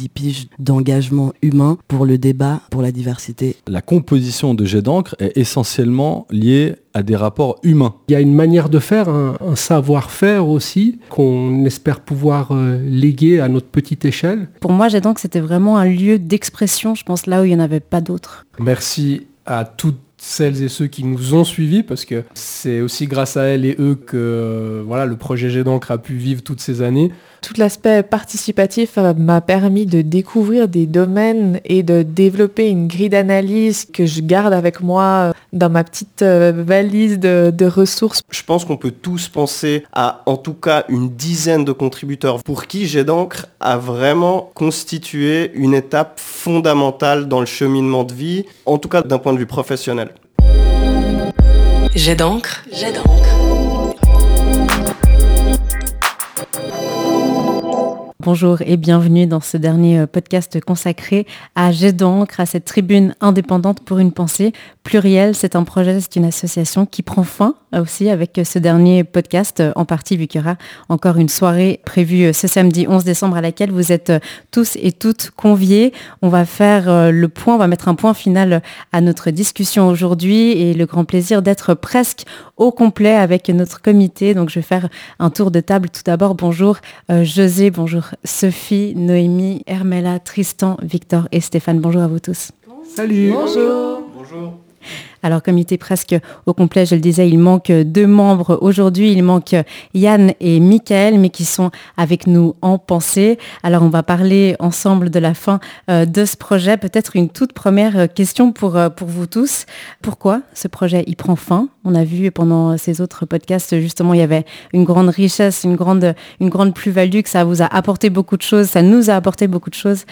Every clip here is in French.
dix piges d'engagement humain pour le débat, pour la diversité. La composition de jet d'encre est essentiellement liée à des rapports humains. Il y a une manière de faire, un, savoir-faire aussi, qu'on espère pouvoir euh, léguer à notre petite échelle. Pour moi, jet d'encre, c'était vraiment un lieu d'expression, je pense, là où il n'y en avait pas d'autres. Merci à toutes celles et ceux qui nous ont suivis parce que c'est aussi grâce à elles et eux que euh, voilà, le projet Jet d'encre a pu vivre toutes ces années. Tout l'aspect participatif euh, m'a permis de découvrir des domaines et de développer une grille d'analyse que je garde avec moi euh, dans ma petite valise de, de ressources. Je pense qu'on peut tous penser à en tout cas une dizaine de contributeurs pour qui Jet d'encre a vraiment constitué une étape fondamentale dans le cheminement de vie, en tout cas d'un point de vue professionnel. J'ai d'encre. J'ai d'encre. Bonjour et bienvenue dans ce dernier euh, podcast consacré à Jet d'encre, à cette tribune indépendante pour une pensée plurielle. C'est un projet, c'est une association qui prend fin euh, aussi avec euh, ce dernier podcast, en partie vu qu'il y aura encore une soirée prévue ce samedi 11 décembre à laquelle vous êtes tous et toutes conviés. On va faire le point, on va mettre un point final à notre discussion aujourd'hui et le grand plaisir d'être presque au complet avec notre comité. Donc je vais faire un tour de table tout d'abord. Bonjour José, bonjour Sophie, Noémie, Hermela, Tristan, Victor et Stéphane. Bonjour à vous tous. Salut. Bonjour. Bonjour. Alors comité presque au complet, je le disais, il manque deux membres aujourd'hui. Il manque Yann et Michael, mais qui sont avec nous en pensée. Alors on va parler ensemble de la fin euh, de ce projet. Peut-être une toute première euh, question pour, euh, pour vous tous. Pourquoi ce projet il prend fin? On a vu pendant ces autres podcasts, justement, il y avait une grande richesse, une grande, une grande plus-value, que ça vous a apporté beaucoup de choses, ça nous a apporté beaucoup de choses.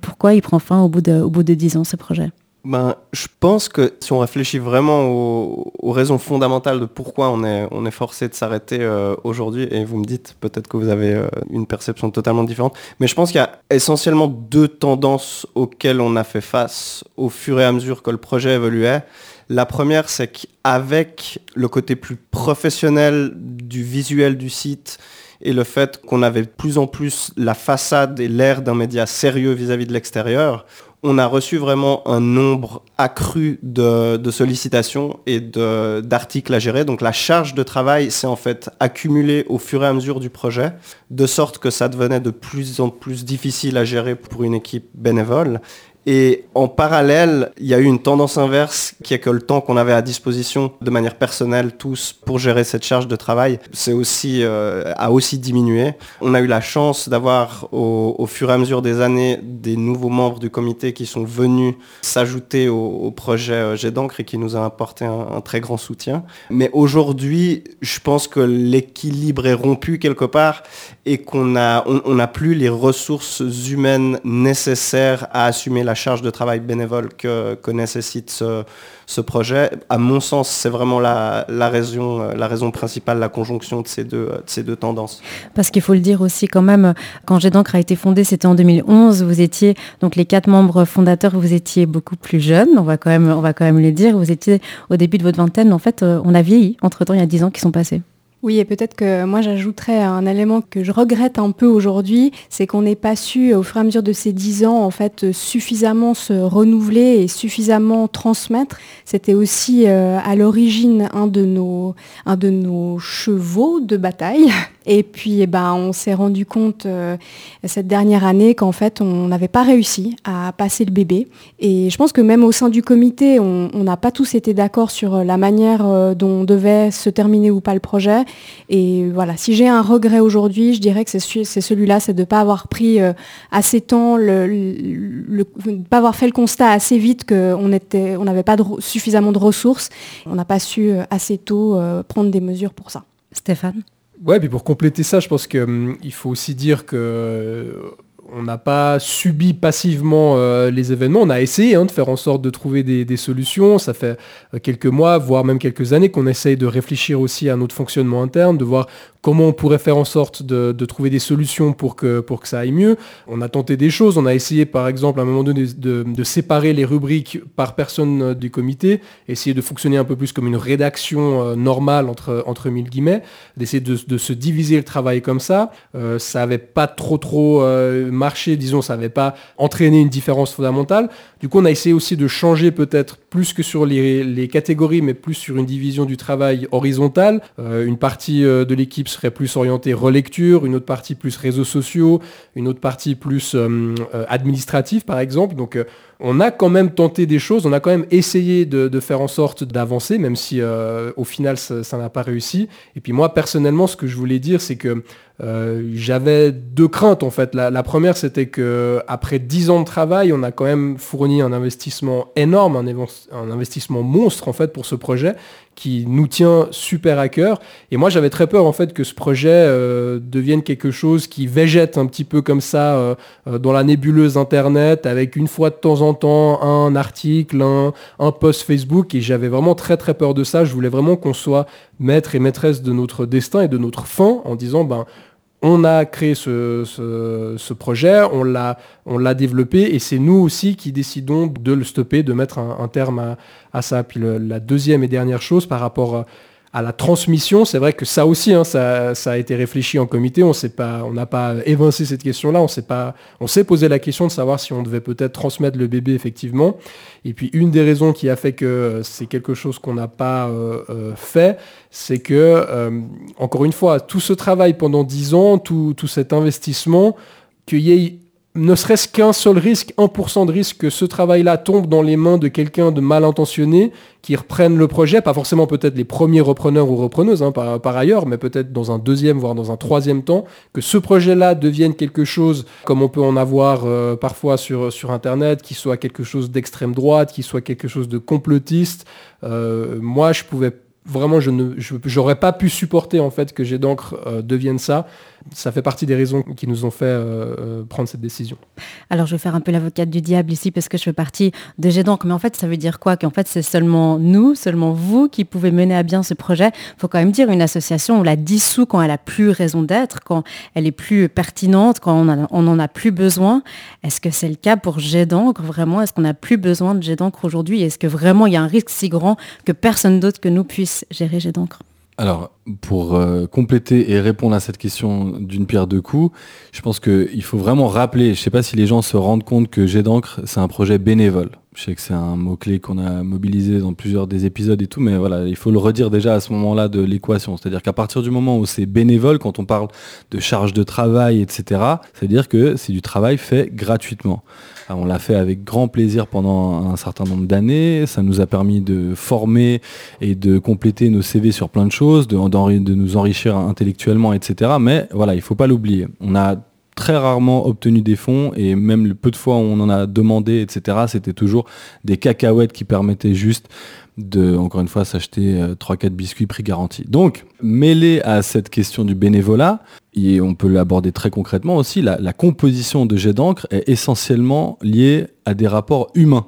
pourquoi il prend fin au bout de, au bout de 10 ans ce projet? Ben, je pense que si on réfléchit vraiment aux, raisons fondamentales de pourquoi on est, forcé de s'arrêter euh, aujourd'hui, et vous me dites peut-être que vous avez euh, une perception totalement différente, mais je pense qu'il y a essentiellement deux tendances auxquelles on a fait face au fur et à mesure que le projet évoluait. La première, c'est qu'avec le côté plus professionnel du visuel du site, et le fait qu'on avait de plus en plus la façade et l'air d'un média sérieux vis à -vis de l'extérieur, on a reçu vraiment un nombre accru de, sollicitations et d'articles à gérer. Donc la charge de travail s'est en fait accumulée au fur et à mesure du projet, de sorte que ça devenait de plus en plus difficile à gérer pour une équipe bénévole. Et en parallèle, il y a eu une tendance inverse qui est que le temps qu'on avait à disposition de manière personnelle tous pour gérer cette charge de travail, aussi euh, a aussi diminué. On a eu la chance d'avoir au, fur et à mesure des années des nouveaux membres du comité qui sont venus s'ajouter au, projet euh, d'encre et qui nous a apporté un, très grand soutien. Mais aujourd'hui, je pense que l'équilibre est rompu quelque part et qu'on on n'a plus les ressources humaines nécessaires à assumer la la charge de travail bénévole que, nécessite ce, projet. À mon sens, c'est vraiment la, la, raison, la raison principale, la conjonction de ces deux, de ces deux tendances. Parce qu'il faut le dire aussi quand même, quand Jet d'encre a été fondé, c'était en 2011, vous étiez, donc les quatre membres fondateurs, vous étiez beaucoup plus jeunes, on va quand même, on va quand même le dire, vous étiez au début de votre vingtaine, en fait, euh, on a vieilli, entre-temps, il y a dix ans qui sont passés. Oui, et peut-être que moi j'ajouterais un élément que je regrette un peu aujourd'hui, c'est qu'on n'ait pas su, au fur et à mesure de ces dix ans, en fait, suffisamment se renouveler et suffisamment transmettre. C'était aussi euh, à l'origine un de nos, un de nos chevaux de bataille. Et puis, eh ben, on s'est rendu compte euh, cette dernière année qu'en fait, on n'avait pas réussi à passer le bébé. Et je pense que même au sein du comité, on n'a pas tous été d'accord sur la manière euh, dont devait se terminer ou pas le projet. Et voilà, si j'ai un regret aujourd'hui, je dirais que c'est celui-là, c'est de ne pas avoir pris euh, assez temps, le, le, pas avoir fait le constat assez vite qu'on n'avait on pas suffisamment de ressources. On n'a pas su euh, assez tôt euh, prendre des mesures pour ça. Stéphane? Ouais, puis pour compléter ça, je pense qu'il hum, faut aussi dire que on n'a pas subi passivement euh, les événements. On a essayé hein, de faire en sorte de trouver des, solutions. Ça fait euh, quelques mois, voire même quelques années qu'on essaye de réfléchir aussi à notre fonctionnement interne, de voir comment on pourrait faire en sorte de, trouver des solutions pour que, pour que ça aille mieux. On a tenté des choses, on a essayé par exemple à un moment donné de, séparer les rubriques par personne du comité, essayer de fonctionner un peu plus comme une rédaction euh, normale entre, entre mille guillemets, d'essayer de, se diviser le travail comme ça. Euh, ça n'avait pas trop trop euh, marché, disons, ça n'avait pas entraîné une différence fondamentale. Du coup, on a essayé aussi de changer peut-être plus que sur les, catégories, mais plus sur une division du travail horizontale. une partie de l'équipe serait plus orientée relecture, une autre partie plus réseaux sociaux, une autre partie plus administrative, par exemple. Donc, on a quand même tenté des choses, on a quand même essayé de, faire en sorte d'avancer, même si euh, au final ça n'a pas réussi. Et puis moi personnellement, ce que je voulais dire, c'est que euh, j'avais deux craintes en fait. La, première, c'était que après dix ans de travail, on a quand même fourni un investissement énorme, un, investissement monstre en fait pour ce projet qui nous tient super à cœur. Et moi, j'avais très peur en fait que ce projet euh, devienne quelque chose qui végète un petit peu comme ça dans la nébuleuse internet, avec une fois de temps en un article, un, post Facebook. Et j'avais vraiment très très peur de ça. Je voulais vraiment qu'on soit maître et maîtresse de notre destin et de notre fin en disant ben on a créé ce, projet, on l'a développé et c'est nous aussi qui décidons de le stopper, de mettre un, terme à, ça. Puis la deuxième et dernière chose par rapport à la transmission, c'est vrai que ça aussi, hein, ça, a été réfléchi en comité. On pas, n'a pas évincé cette question-là. On s'est pas, on s'est posé la question de savoir si on devait peut-être transmettre le bébé effectivement. Et puis une des raisons qui a fait que c'est quelque chose qu'on n'a pas euh, euh, fait, c'est que euh, encore une fois, tout ce travail pendant dix ans, tout, tout cet investissement, qu'il y ait ne serait-ce qu'un seul risque, 1% de risque que ce travail-là tombe dans les mains de quelqu'un de mal intentionné, qui reprenne le projet, pas forcément peut-être les premiers repreneurs ou repreneuses hein, par, ailleurs, mais peut-être dans un deuxième, voire dans un troisième temps, que ce projet-là devienne quelque chose, comme on peut en avoir euh, parfois sur, sur Internet, qui soit quelque chose d'extrême droite, qui soit quelque chose de complotiste. Euh, moi, je pouvais vraiment, je ne, j'aurais pas pu supporter en fait que J'ai d'encre euh, devienne ça. Ça fait partie des raisons qui nous ont fait euh, euh, prendre cette décision. Alors, je vais faire un peu l'avocate du diable ici parce que je fais partie de d'encre, mais en fait, ça veut dire quoi? Qu'en fait, c'est seulement nous, seulement vous qui pouvez mener à bien ce projet. Il faut quand même dire une association, on la dissout quand elle a plus raison d'être, quand elle est plus pertinente, quand on, on en a plus besoin. Est-ce que c'est le cas pour d'encre vraiment Est-ce qu'on n'a plus besoin de d'encre aujourd'hui? Est-ce que vraiment il y a un risque si grand que personne d'autre que nous puisse gérer d'encre alors, pour euh, compléter et répondre à cette question d'une pierre deux coups, je pense qu'il faut vraiment rappeler, je ne sais pas si les gens se rendent compte que Jet d'encre, c'est un projet bénévole. Je sais que c'est un mot-clé qu'on a mobilisé dans plusieurs des épisodes et tout, mais voilà, il faut le redire déjà à ce moment-là de l'équation. C'est-à-dire qu'à partir du moment où c'est bénévole, quand on parle de charge de travail, etc., c'est-à-dire que c'est du travail fait gratuitement. on l'a fait avec grand plaisir pendant un certain nombre d'années. Ça nous a permis de former et de compléter nos CV sur plein de choses, de, nous enrichir intellectuellement, etc. Mais voilà, il ne faut pas l'oublier. Très rarement obtenu des fonds et même le peu de fois où on en a demandé, etc., c'était toujours des cacahuètes qui permettaient juste de, encore une fois, s'acheter 3-4 euh, biscuits prix garanti. Donc, mêlé à cette question du bénévolat, et on peut l'aborder très concrètement aussi, la, la composition de jet d'encre est essentiellement liée à des rapports humains.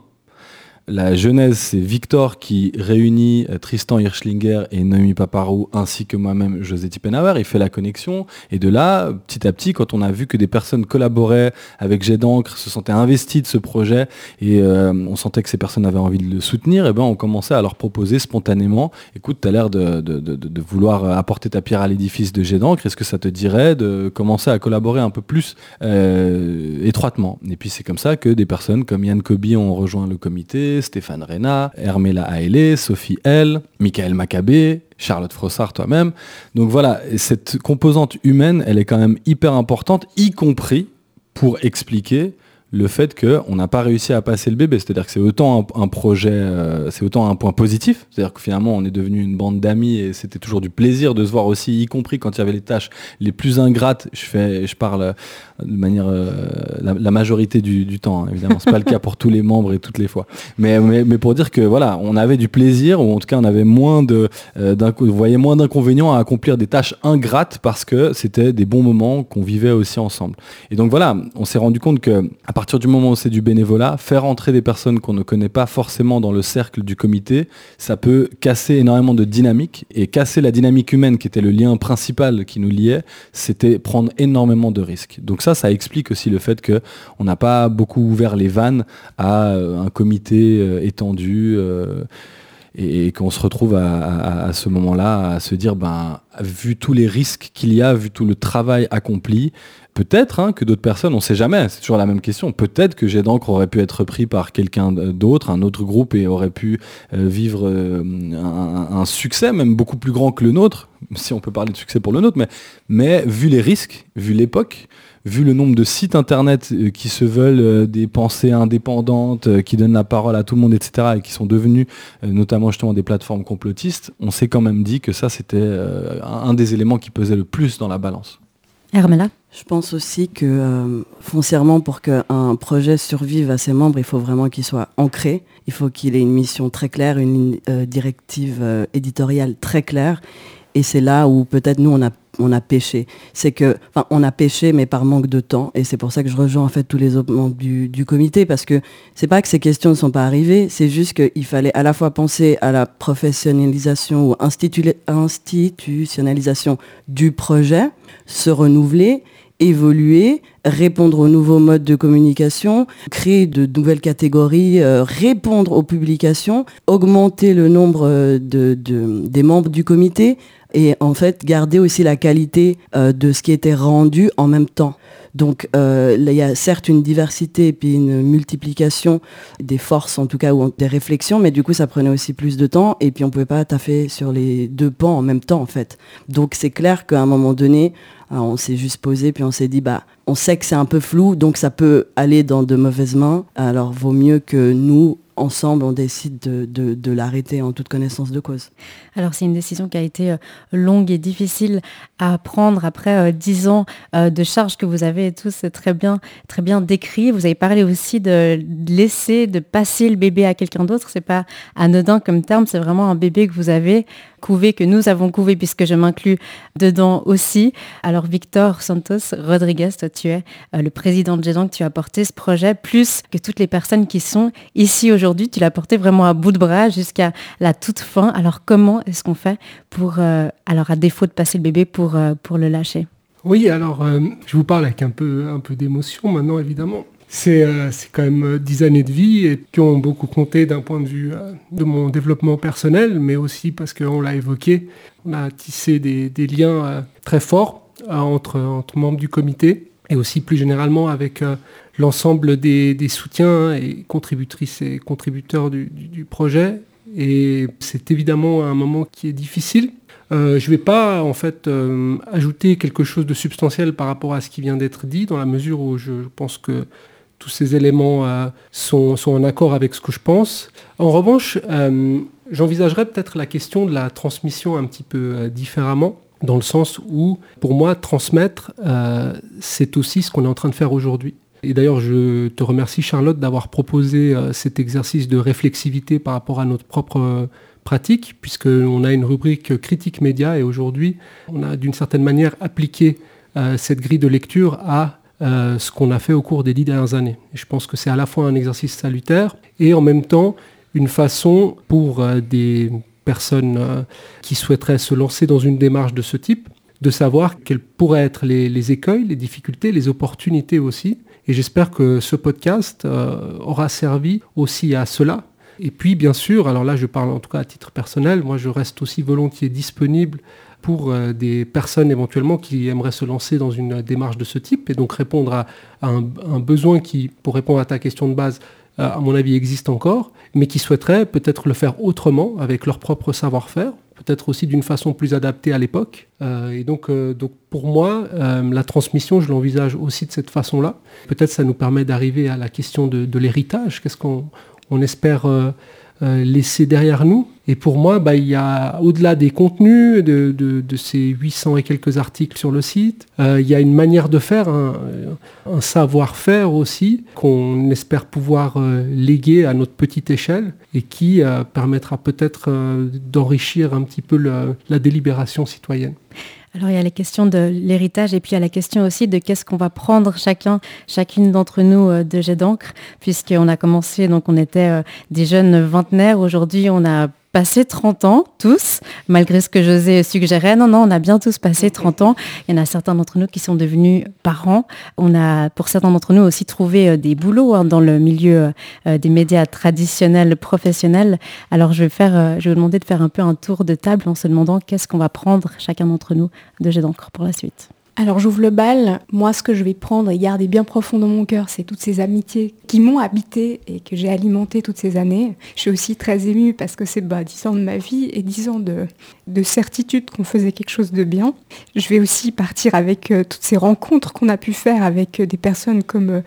La genèse, c'est Victor qui réunit euh, Tristan Hirschlinger et Noémie Paparou, ainsi que moi-même, José Tippenauer. Il fait la connexion. Et de là, petit à petit, quand on a vu que des personnes collaboraient avec Jet se sentaient investies de ce projet, et euh, on sentait que ces personnes avaient envie de le soutenir, et ben on commençait à leur proposer spontanément, écoute, tu as l'air de, vouloir apporter ta pierre à l'édifice de Jet d'encre, est-ce que ça te dirait de commencer à collaborer un peu plus euh, étroitement? Et puis c'est comme ça que des personnes comme Yann Kobi ont rejoint le comité, Stéphane Reyna, Hermela Haele, Sophie L, Michael Maccabé, Charlotte Frossard toi-même. Donc voilà, cette composante humaine, elle est quand même hyper importante, y compris pour expliquer le fait qu'on n'a pas réussi à passer le bébé. C'est-à-dire que c'est autant un, projet, euh, c'est autant un point positif. C'est-à-dire que finalement, on est devenu une bande d'amis et c'était toujours du plaisir de se voir aussi, y compris quand il y avait les tâches les plus ingrates. Je, fais, je parle euh, de manière euh, la, majorité du, temps, hein, évidemment. C'est pas le cas pour tous les membres et toutes les fois. Mais, mais, pour dire que voilà, on avait du plaisir, ou en tout cas, on avait moins de, vous voyez, moins d'inconvénients à accomplir des tâches ingrates parce que c'était des bons moments qu'on vivait aussi ensemble. Et donc voilà, on s'est rendu compte que à partir du moment où c'est du bénévolat, faire entrer des personnes qu'on ne connaît pas forcément dans le cercle du comité, ça peut casser énormément de dynamique. Et casser la dynamique humaine, qui était le lien principal qui nous liait, c'était prendre énormément de risques. Donc ça, ça explique aussi le fait qu'on n'a pas beaucoup ouvert les vannes à euh, un comité euh, étendu. Euh, et, qu'on se retrouve à, ce moment-là à se dire, ben, vu tous les risques qu'il y a, vu tout le travail accompli, peut-être hein, que d'autres personnes, on ne sait jamais, c'est toujours la même question, peut-être que Jet d'encre aurait pu être pris par quelqu'un d'autre, un autre groupe, et aurait pu euh, vivre euh, un, succès même beaucoup plus grand que le nôtre, si on peut parler de succès pour le nôtre, mais, mais vu les risques, vu l'époque, vu le nombre de sites internet euh, qui se veulent euh, des pensées indépendantes, euh, qui donnent la parole à tout le monde, etc., et qui sont devenus notamment justement des plateformes complotistes, on s'est quand même dit que ça, c'était un des éléments qui pesait le plus dans la balance. Hermela je pense aussi que foncièrement, pour qu'un projet survive à ses membres, il faut vraiment qu'il soit ancré. Il faut qu'il ait une mission très claire, une directive éditoriale très claire. Et c'est là où peut-être nous, on a on a pêché. C'est que, enfin, on a pêché, mais par manque de temps. Et c'est pour ça que je rejoins en fait tous les autres membres du, comité, parce que c'est pas que ces questions ne sont pas arrivées, c'est juste qu'il fallait à la fois penser à la professionnalisation ou institutionnalisation du projet, se renouveler, évoluer, répondre aux nouveaux modes de communication, créer de nouvelles catégories, euh, répondre aux publications, augmenter le nombre euh, de, des membres du comité, et en fait garder aussi la qualité euh, de ce qui était rendu en même temps. Donc euh, il y a certes une diversité et puis une multiplication des forces en tout cas ou des réflexions, mais du coup ça prenait aussi plus de temps et puis on pouvait pas taffer sur les deux pans en même temps en fait. Donc c'est clair qu'à un moment donné, euh, on s'est juste posé puis on s'est dit bah on sait que c'est un peu flou donc ça peut aller dans de mauvaises mains. Alors vaut mieux que nous ensemble, on décide de, l'arrêter en toute connaissance de cause. Alors c'est une décision qui a été euh, longue et difficile à prendre après euh, dix ans euh, de charge que vous avez tous très bien, très bien décrit. Vous avez parlé aussi de laisser, de passer le bébé à quelqu'un d'autre. C'est pas anodin comme terme, c'est vraiment un bébé que vous avez couvé, que nous avons couvé, puisque je m'inclus dedans aussi. Alors Victor Santos Rodriguez, toi tu es le président de que tu as porté ce projet, plus que toutes les personnes qui sont ici aujourd'hui aujourd'hui, tu l'as porté vraiment à bout de bras jusqu'à la toute fin. Alors comment est-ce qu'on fait pour, euh, alors à défaut de passer le bébé, pour, euh, pour le lâcher? Oui, alors euh, je vous parle avec un peu, un peu d'émotion maintenant, évidemment. C'est quand même dix années de vie et qui ont beaucoup compté d'un point de vue de mon développement personnel, mais aussi parce qu'on l'a évoqué, on a tissé des, des liens très forts entre, entre membres du comité et aussi plus généralement avec l'ensemble des, soutiens et contributrices et contributeurs du, projet. Et c'est évidemment un moment qui est difficile. Euh, je ne vais pas en fait euh, ajouter quelque chose de substantiel par rapport à ce qui vient d'être dit, dans la mesure où je, pense que tous ces éléments euh, sont, sont, en accord avec ce que je pense. En revanche, j'envisagerais peut-être la question de la transmission un petit peu différemment, dans le sens où, pour moi, transmettre, c'est aussi ce qu'on est en train de faire aujourd'hui. Et d'ailleurs, je te remercie Charlotte d'avoir proposé euh, cet exercice de réflexivité par rapport à notre propre euh, pratique, puisqu'on a une rubrique critique média et aujourd'hui, on a d'une certaine manière appliqué euh, cette grille de lecture à ce qu'on a fait au cours des dix dernières années. Et je pense que c'est à la fois un exercice salutaire et en même temps une façon pour des personnes qui souhaiteraient se lancer dans une démarche de ce type de savoir quels pourraient être les écueils, les difficultés, les opportunités aussi, et j'espère que ce podcast euh, aura servi aussi à cela. Et puis, bien sûr, alors là, je parle en tout cas à titre personnel, moi, je reste aussi volontiers disponible pour euh, des personnes éventuellement qui aimeraient se lancer dans une démarche de ce type et donc répondre à, un, besoin qui, pour répondre à ta question de base, euh, à mon avis, existe encore, mais qui souhaiteraient peut-être le faire autrement, avec leur propre savoir-faire, peut-être aussi d'une façon plus adaptée à l'époque. Euh, et donc, euh, donc pour moi, euh, la transmission, je l'envisage aussi de cette façon-là. Peut-être ça nous permet d'arriver à la question de, l'héritage. Qu'est-ce qu'on on espère laisser derrière nous Et pour moi, bah, il y a, au-delà des contenus, de, ces 800 et quelques articles sur le site, euh, il y a une manière de faire, un, savoir-faire aussi, qu'on espère pouvoir euh, léguer à notre petite échelle et qui euh, permettra peut-être d'enrichir un petit peu la délibération citoyenne. Alors il y a la question de l'héritage et puis il y a la question aussi de qu'est-ce qu'on va prendre chacun, chacune d'entre nous de jet d'encre, puisqu'on a commencé, donc on était des jeunes vingtenaires, aujourd'hui on a passé 30 ans, tous, malgré ce que José suggérait. Non, non, on a bien tous passé 30 ans. Il y en a certains d'entre nous qui sont devenus parents. On a, pour certains d'entre nous, aussi trouvé euh, des boulots hein, dans le milieu euh, des médias traditionnels, professionnels. Alors, je vais, faire, euh, je vais vous demander de faire un peu un tour de table en se demandant qu'est-ce qu'on va prendre chacun d'entre nous de jet d'encre pour la suite. Alors j'ouvre le bal, moi ce que je vais prendre et garder bien profond dans mon cœur, c'est toutes ces amitiés qui m'ont habité et que j'ai alimenté toutes ces années. Je suis aussi très émue parce que c'est bah, 10 ans de ma vie et 10 ans de, certitude qu'on faisait quelque chose de bien. Je vais aussi partir avec euh, toutes ces rencontres qu'on a pu faire avec euh, des personnes comme euh,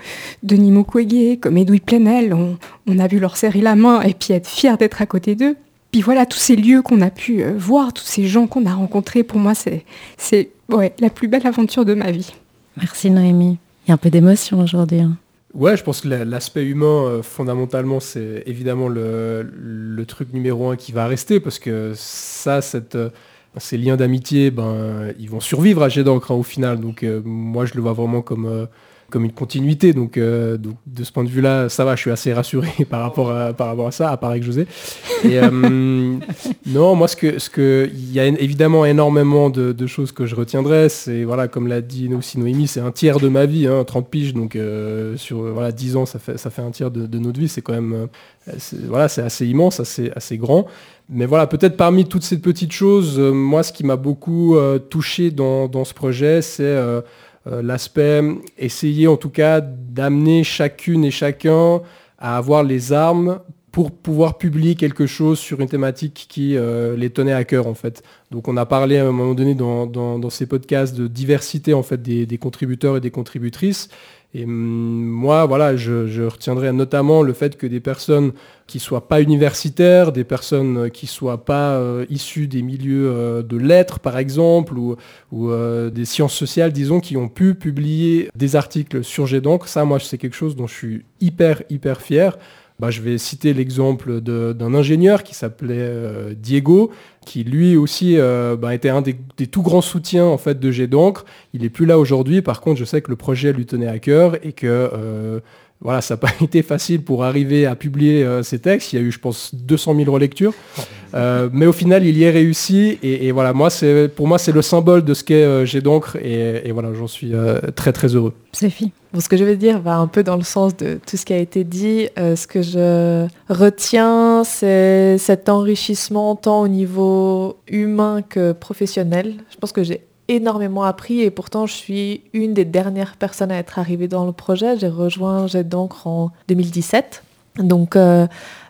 Denis Mukwege, comme Edoui Plenel. On, a vu leur serrer la main et puis être fiers d'être à côté d'eux. Puis voilà, tous ces lieux qu'on a pu voir, tous ces gens qu'on a rencontrés, pour moi, c'est ouais, la plus belle aventure de ma vie. Merci Noémie. Il y a un peu d'émotion aujourd'hui. Hein. Ouais, je pense que l'aspect humain, euh, fondamentalement, c'est évidemment le, truc numéro un qui va rester, parce que ça, cette, euh, ces liens d'amitié, ben, ils vont survivre à Jet d'encre hein, au final. Donc euh, moi, je le vois vraiment comme comme une continuité. Euh, donc, de ce point de vue-là, ça va, je suis assez rassuré par rapport à, par rapport à ça, à part avec José. Euh, non, moi, ce que, ce que, il y a évidemment énormément de, choses que je retiendrai. C'est, voilà, comme l'a dit aussi Noémie, c'est un tiers de ma vie, 30 hein, piges. Donc, euh, sur voilà, 10 ans, ça fait, ça fait un tiers de, notre vie. C'est quand même, voilà, c'est assez immense, assez, assez grand. Mais voilà, peut-être parmi toutes ces petites choses, moi, ce qui m'a beaucoup touché dans, dans, ce projet, c'est euh, l'aspect, essayer en tout cas d'amener chacune et chacun à avoir les armes pour pouvoir publier quelque chose sur une thématique qui euh, les tenait à cœur en fait. Donc on a parlé à un moment donné dans, ces podcasts de diversité en fait des contributeurs et des contributrices. Et hum, moi, voilà, je, retiendrai notamment le fait que des personnes qui soient pas universitaires, des personnes qui ne soient pas euh, issues des milieux euh, de lettres, par exemple, ou, euh, des sciences sociales, disons, qui ont pu publier des articles sur GEDONC. Ça, moi, c'est quelque chose dont je suis hyper, hyper fier. Bah, je vais citer l'exemple d'un ingénieur qui s'appelait Diego, qui lui aussi euh, bah, était un des, tout grands soutiens en fait de Jet d'encre. Il est plus là aujourd'hui. Par contre, je sais que le projet lui tenait à cœur et que euh, voilà, ça n'a pas été facile pour arriver à publier euh, ces textes. Il y a eu, je pense, 200 000 relectures. Mais au final, il y est réussi. Et, voilà, moi, pour moi, c'est le symbole de ce qu'est Jet d'encre. Et, voilà, j'en suis très, très heureux. Ce que je vais dire va un peu dans le sens de tout ce qui a été dit. Euh, ce que je retiens, c'est cet enrichissement tant au niveau humain que professionnel. Je pense que j'ai énormément appris et pourtant je suis une des dernières personnes à être arrivée dans le projet. J'ai rejoint Jet d'encre en 2017. Donc euh,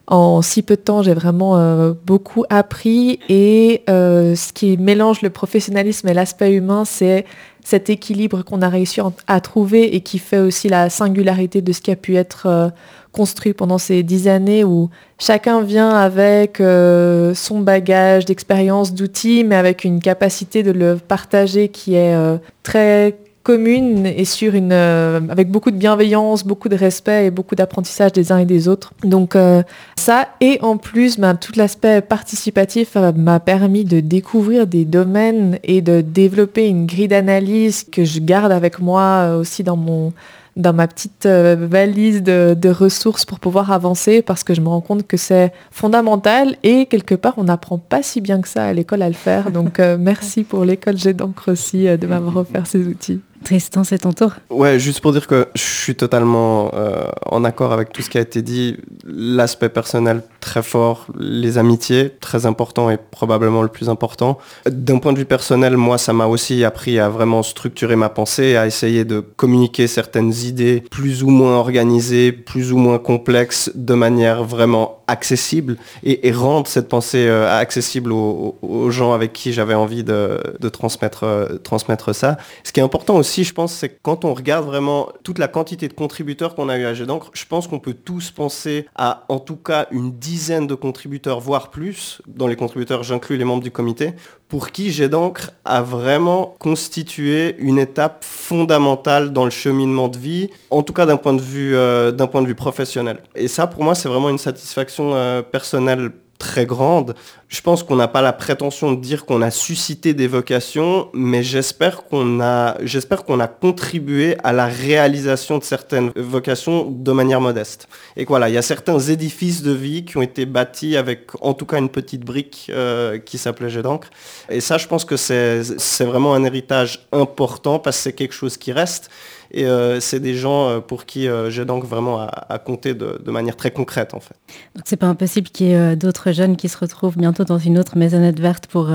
en si peu de temps, j'ai vraiment euh, beaucoup appris et ce qui mélange le professionnalisme et l'aspect humain, c'est cet équilibre qu'on a réussi à trouver et qui fait aussi la singularité de ce qui a pu être euh, construit pendant ces dix années où chacun vient avec euh, son bagage d'expérience, d'outils, mais avec une capacité de le partager qui est euh, très commune et sur une, euh, avec beaucoup de bienveillance, beaucoup de respect et beaucoup d'apprentissage des uns et des autres. Donc euh, ça, et en plus, ben, tout l'aspect participatif euh, m'a permis de découvrir des domaines et de développer une grille d'analyse que je garde avec moi aussi dans mon dans ma petite valise de, de, ressources pour pouvoir avancer parce que je me rends compte que c'est fondamental et quelque part on n'apprend pas si bien que ça à l'école à le faire. Donc merci pour l'école J'ai d'encre aussi de m'avoir offert ces outils. Tristan, c'est ton tour. Ouais, juste pour dire que je suis totalement euh, en accord avec tout ce qui a été dit. L'aspect personnel très fort, les amitiés très important et probablement le plus important. D'un point de vue personnel, moi, ça m'a aussi appris à vraiment structurer ma pensée, à essayer de communiquer certaines idées plus ou moins organisées, plus ou moins complexes, de manière vraiment accessible et, rendre cette pensée euh, accessible aux, gens avec qui j'avais envie de, euh, transmettre ça. Ce qui est important aussi, je pense, c'est que quand on regarde vraiment toute la quantité de contributeurs qu'on a eu à Jet d'encre, je pense qu'on peut tous penser à en tout cas une dizaine de contributeurs, voire plus. Dans les contributeurs, j'inclus les membres du comité, pour qui Jet d'encre a vraiment constitué une étape fondamentale dans le cheminement de vie, en tout cas d'un point de vue, euh, point de vue professionnel. Et ça, pour moi, c'est vraiment une satisfaction euh, personnelle très grande. Je pense qu'on n'a pas la prétention de dire qu'on a suscité des vocations, mais j'espère qu'on a, j'espère qu'on a contribué à la réalisation de certaines vocations de manière modeste. Et voilà, il y a certains édifices de vie qui ont été bâtis avec en tout cas une petite brique euh, qui s'appelait Jet d'encre. Et ça, je pense que c'est, vraiment un héritage important parce que c'est quelque chose qui reste. Et euh, c'est des gens euh, pour qui euh, j'ai donc vraiment à, compter de, manière très concrète en fait. Donc c'est pas impossible qu'il y ait d'autres jeunes qui se retrouvent bientôt dans une autre maisonnette verte pour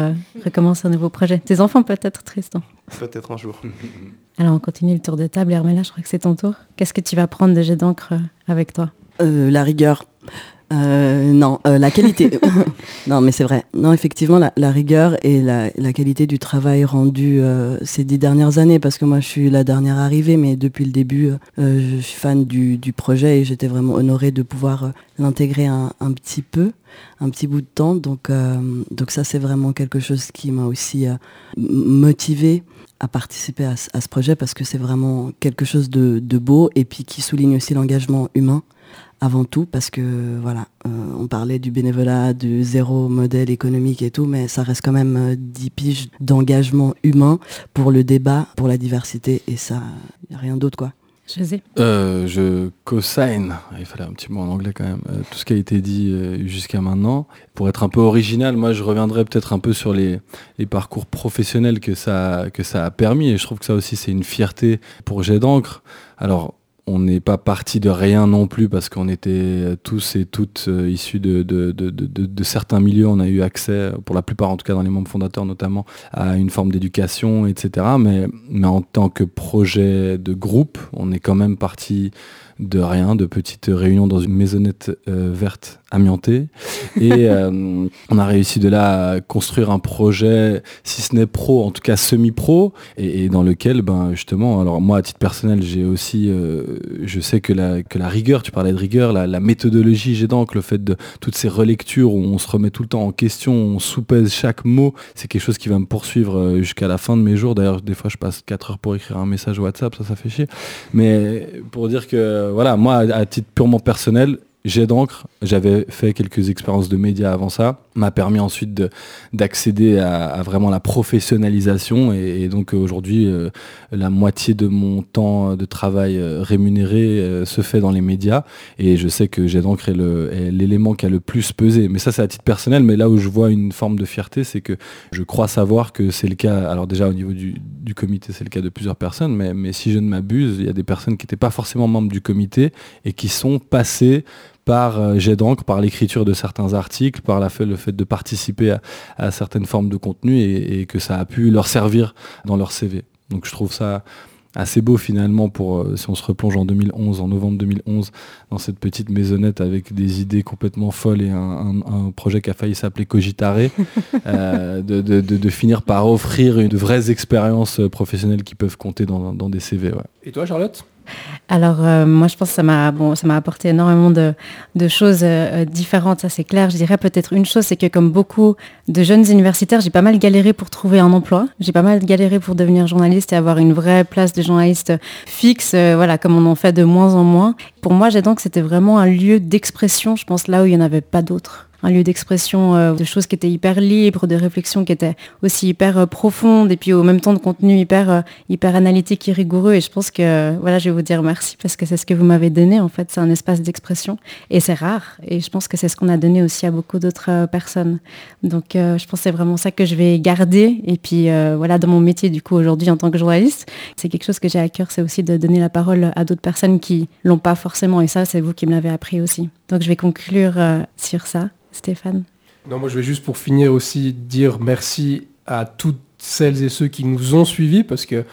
recommencer un nouveau projet. Tes enfants peut-être Tristan? Peut-être un jour. Alors on continue le tour de table. Hermela, je crois que c'est ton tour. Qu'est-ce que tu vas prendre de jet d'encre avec toi? La rigueur. Euh, non, euh, la qualité. non, mais c'est vrai. Non, effectivement, la, rigueur et la, qualité du travail rendu euh, ces dix dernières années, parce que moi, je suis la dernière arrivée, mais depuis le début, je suis fan du, projet et j'étais vraiment honorée de pouvoir l'intégrer un, petit peu, un petit bout de temps. Donc, donc ça, c'est vraiment quelque chose qui m'a aussi motivée à participer à, ce projet parce que c'est vraiment quelque chose de beau et puis qui souligne aussi l'engagement humain avant tout parce que voilà, euh, on parlait du bénévolat, du zéro modèle économique et tout, mais ça reste quand même 10 euh, piges d'engagement humain pour le débat, pour la diversité et ça, il n'y a rien d'autre quoi. Euh, je co-sign, il fallait un petit mot en anglais quand même, tout ce qui a été dit jusqu'à maintenant. Pour être un peu original, moi je reviendrai peut-être un peu sur les, les, parcours professionnels que ça, que ça a permis et je trouve que ça aussi c'est une fierté pour Jet d'encre. Alors on n'est pas parti de rien non plus parce qu'on était tous et toutes euh, issus de, certains milieux. On a eu accès, pour la plupart en tout cas dans les membres fondateurs notamment, à une forme d'éducation, etc. Mais, mais en tant que projet de groupe, on est quand même parti de rien, de petites réunions dans une maisonnette euh, verte amiantée. Et euh, on a réussi de là à construire un projet, si ce n'est pro, en tout cas semi-pro, et, dans lequel, ben, justement, alors moi à titre personnel, j'ai aussi, euh, je sais que la, que la rigueur, tu parlais de rigueur, la, méthodologie j'ai donc le fait de toutes ces relectures où on se remet tout le temps en question, on soupèse chaque mot, c'est quelque chose qui va me poursuivre jusqu'à la fin de mes jours. D'ailleurs, des fois, je passe 4 heures pour écrire un message WhatsApp, ça, ça fait chier. Mais pour dire que voilà, moi, à titre purement personnel, j'ai d'encre, j'avais fait quelques expériences de médias avant ça, m'a permis ensuite d'accéder à, vraiment la professionnalisation et, donc aujourd'hui euh, la moitié de mon temps de travail euh, rémunéré euh, se fait dans les médias et je sais que j'ai d'encre est l'élément qui a le plus pesé. Mais ça c'est à titre personnel, mais là où je vois une forme de fierté, c'est que je crois savoir que c'est le cas, alors déjà au niveau du, comité c'est le cas de plusieurs personnes, mais si je ne m'abuse, il y a des personnes qui n'étaient pas forcément membres du comité et qui sont passées par euh, jet d'encre, par l'écriture de certains articles, par la fait, le fait de participer à, certaines formes de contenu et, que ça a pu leur servir dans leur CV. Donc je trouve ça assez beau finalement pour euh, si on se replonge en 2011, en novembre 2011, dans cette petite maisonnette avec des idées complètement folles et un, projet qui a failli s'appeler Cogitare, euh, de, finir par offrir une, de vraies expériences professionnelles qui peuvent compter dans, des CV. Et toi Charlotte? Alors euh, moi je pense que ça m'a bon, apporté énormément de, choses euh, différentes, ça c'est clair. Je dirais peut-être une chose, c'est que comme beaucoup de jeunes universitaires, j'ai pas mal galéré pour trouver un emploi. J'ai pas mal galéré pour devenir journaliste et avoir une vraie place de journaliste fixe, euh, voilà, comme on en fait de moins en moins. Pour moi, j'ai donc c'était vraiment un lieu d'expression, je pense là où il n'y en avait pas d'autres un lieu d'expression euh, de choses qui étaient hyper libres, de réflexions qui étaient aussi hyper euh, profondes et puis au même temps de contenu hyper, euh, hyper analytique et rigoureux. Et je pense que voilà, je vais vous dire merci parce que c'est ce que vous m'avez donné. En fait, c'est un espace d'expression et c'est rare. Et je pense que c'est ce qu'on a donné aussi à beaucoup d'autres personnes. Donc je pense que c'est vraiment ça que je vais garder. Et puis voilà, dans mon métier du coup aujourd'hui en tant que journaliste, c'est quelque chose que j'ai à cœur, c'est aussi de donner la parole à d'autres personnes qui l'ont pas forcément. Et ça, c'est vous qui me l'avez appris aussi. Donc je vais conclure sur ça. Stéphane Non, moi je vais juste pour finir aussi dire merci à toutes celles et ceux qui nous ont suivis parce que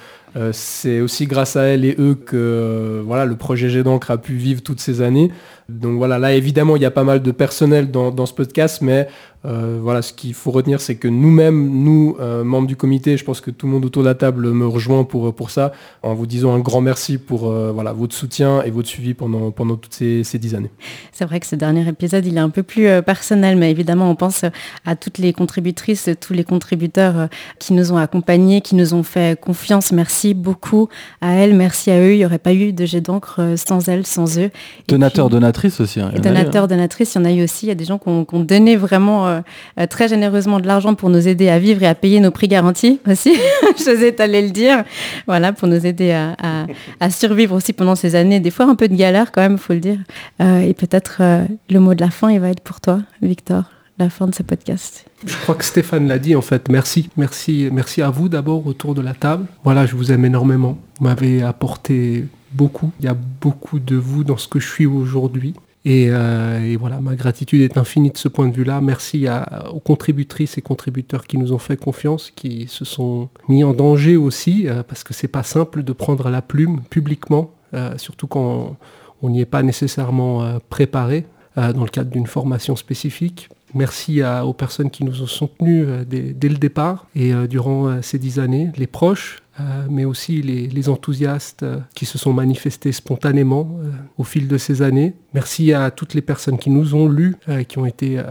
c'est aussi grâce à elles et eux que voilà, le projet Jet d'encre a pu vivre toutes ces années. Donc voilà, là évidemment il y a pas mal de personnel dans, dans ce podcast, mais euh, voilà, ce qu'il faut retenir, c'est que nous-mêmes, nous, euh, membres du comité, je pense que tout le monde autour de la table me rejoint pour, pour ça, en vous disant un grand merci pour euh, voilà, votre soutien et votre suivi pendant, pendant toutes ces, ces dix années. C'est vrai que ce dernier épisode, il est un peu plus personnel, mais évidemment, on pense à toutes les contributrices, tous les contributeurs qui nous ont accompagnés, qui nous ont fait confiance. Merci beaucoup à elles, merci à eux. Il n'y aurait pas eu de jet d'encre sans elles, sans eux. Donateurs, donatrices aussi. Hein, donateurs, hein. donatrices, il y en a eu aussi. Il y a des gens qui ont, qui ont donné vraiment euh, très généreusement de l'argent pour nous aider à vivre et à payer nos prix garantis aussi. Je allais le dire. Voilà, pour nous aider à, survivre aussi pendant ces années. Des fois un peu de galère quand même, il faut le dire. Euh, et peut-être euh, le mot de la fin, il va être pour toi, Victor la fin de ce podcast. Je crois que Stéphane l'a dit en fait. Merci, merci, merci à vous d'abord autour de la table. Voilà, je vous aime énormément. Vous m'avez apporté beaucoup. Il y a beaucoup de vous dans ce que je suis aujourd'hui. Euh, et, voilà, ma gratitude est infinie de ce point de vue-là. Merci aux contributrices et contributeurs qui nous ont fait confiance, qui se sont mis en danger aussi, euh, parce que c'est pas simple de prendre la plume publiquement, euh, surtout quand on n'y est pas nécessairement préparé dans le cadre d'une formation spécifique. Merci aux personnes qui nous ont soutenus dès, le départ et durant ces dix années, les proches, euh, mais aussi les, enthousiastes euh, qui se sont manifestés spontanément euh, au fil de ces années. Merci à toutes les personnes qui nous ont lus, qui ont été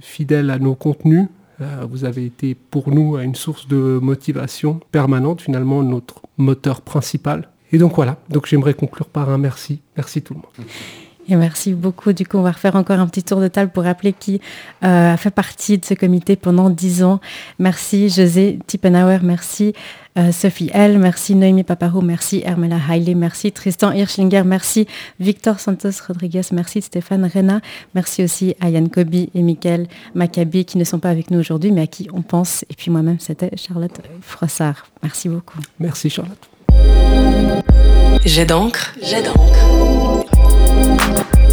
fidèles à nos contenus. vous avez été pour nous une source de motivation permanente, finalement notre moteur principal. Et donc voilà, donc j'aimerais conclure par un merci. Merci tout le monde. Et merci beaucoup. Du coup, on va refaire encore un petit tour de table pour rappeler qui a fait partie de ce comité pendant dix ans. Merci José Tippenauer, merci euh, Sophie L, merci Noémie Paparo, merci Hermela Haile, merci Tristan Hirschlinger, merci Victor Santos Rodriguez, merci Stéphane Rena, merci aussi à Yann Kobi et Michael Maccabi qui ne sont pas avec nous aujourd'hui mais à qui on pense. Et puis moi-même, c'était Charlotte Frossard. Merci beaucoup. Merci Charlotte. J'ai d'encre, j'ai d'encre. Thank you.